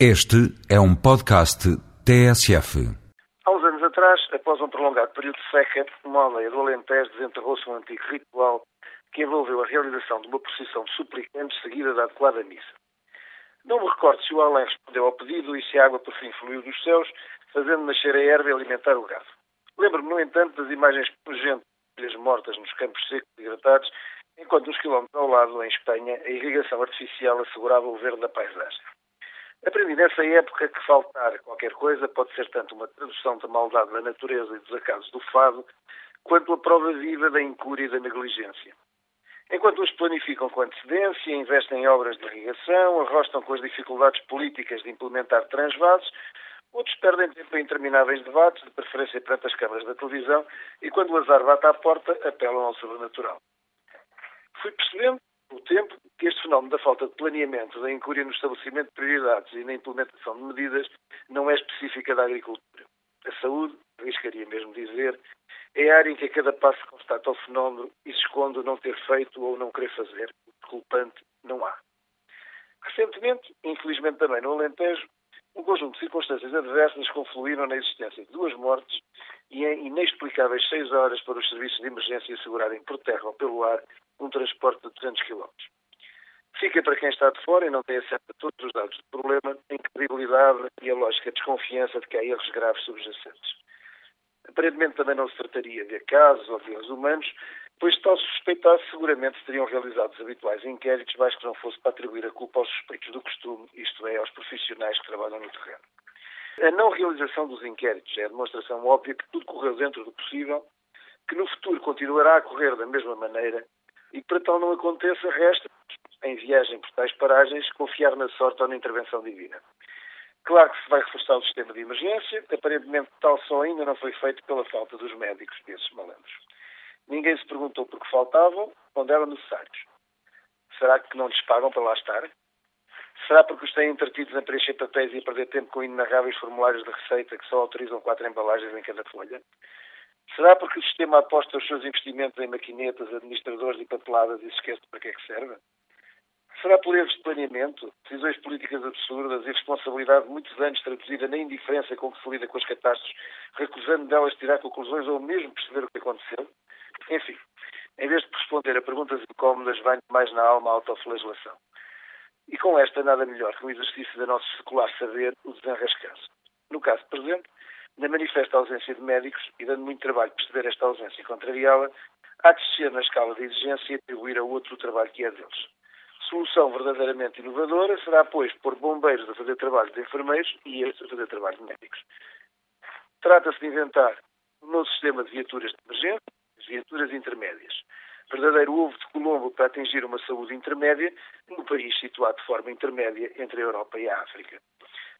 Este é um podcast TSF. Há uns anos atrás, após um prolongado período de seca, uma aldeia do Alentejo desenterrou-se um antigo ritual que envolveu a realização de uma procissão de suplicantes seguida da adequada missa. Não me recordo se o Além respondeu ao pedido e se a água por fim fluiu dos céus, fazendo nascer a erva e alimentar o gado. Lembro-me, no entanto, das imagens pungentes de mortas nos campos secos e hidratados, enquanto uns quilómetros ao lado, em Espanha, a irrigação artificial assegurava o verde da paisagem. Aprendi nessa época que faltar qualquer coisa pode ser tanto uma tradução da maldade da natureza e dos acasos do fado, quanto a prova viva da incúria e da negligência. Enquanto uns planificam com antecedência, investem em obras de irrigação, arrostam com as dificuldades políticas de implementar transvasos, outros perdem tempo em intermináveis debates, de preferência perante as câmaras da televisão, e quando o azar bate à porta, apelam ao sobrenatural. Fui percebendo o tempo que este fenómeno da falta de planeamento, da incúria no estabelecimento de prioridades e na implementação de medidas não é específica da agricultura. A saúde, arriscaria mesmo dizer, é a área em que a cada passo constata o fenómeno e se esconde o não ter feito ou não querer fazer. Culpante não há. Recentemente, infelizmente também no Alentejo, um conjunto de circunstâncias adversas confluíram na existência de duas mortes e em inexplicáveis seis horas para os serviços de emergência assegurarem por terra ou pelo ar um transporte de 200 km. Fica para quem está de fora e não tem acesso a todos os dados do problema a incredibilidade e a lógica desconfiança de que há erros graves subjacentes. Aparentemente também não se trataria de acasos ou de erros humanos, pois tal se suspeitasse, seguramente realizado os habituais inquéritos, mais que não fosse para atribuir a culpa aos suspeitos do costume, é, aos profissionais que trabalham no terreno. A não realização dos inquéritos é a demonstração óbvia que tudo correu dentro do possível, que no futuro continuará a correr da mesma maneira e que para tal não aconteça, resta, em viagem por tais paragens, confiar na sorte ou na intervenção divina. Claro que se vai reforçar o sistema de emergência, aparentemente tal só ainda não foi feito pela falta dos médicos desses malandros. Ninguém se perguntou por que faltavam, onde eram necessários. Será que não lhes pagam para lá estar? Será porque os têm entretidos a preencher papéis e perder tempo com inenarráveis formulários de receita que só autorizam quatro embalagens em cada folha? Será porque o sistema aposta os seus investimentos em maquinetas, administradores e papeladas e se esquece para que é que serve? Será por erros de planeamento, decisões políticas absurdas e responsabilidade de muitos anos traduzida na indiferença com que se lida com as catástrofes, recusando delas tirar conclusões ou mesmo perceber o que aconteceu? Enfim, em vez de responder a perguntas incómodas, vai mais na alma a autoflagelação. Com esta, nada melhor que um exercício da nosso secular saber, o desenrascar-se. No caso presente, na manifesta ausência de médicos e dando muito trabalho perceber esta ausência e contrariá-la, há de descer na escala de exigência e atribuir a outro o trabalho que é deles. Solução verdadeiramente inovadora será, pois, pôr bombeiros a fazer trabalho de enfermeiros e estes a fazer trabalho de médicos. Trata-se de inventar um novo sistema de viaturas de emergência, viaturas intermédias. Verdadeiro ovo de Colombo para atingir uma saúde intermédia num país situado de forma intermédia entre a Europa e a África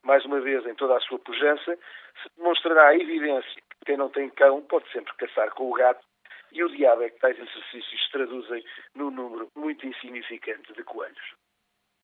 mais uma vez, em toda a sua pujança, se demonstrará a evidência que quem não tem cão pode sempre caçar com o gato e o diabo é que tais exercícios se traduzem num número muito insignificante de coelhos.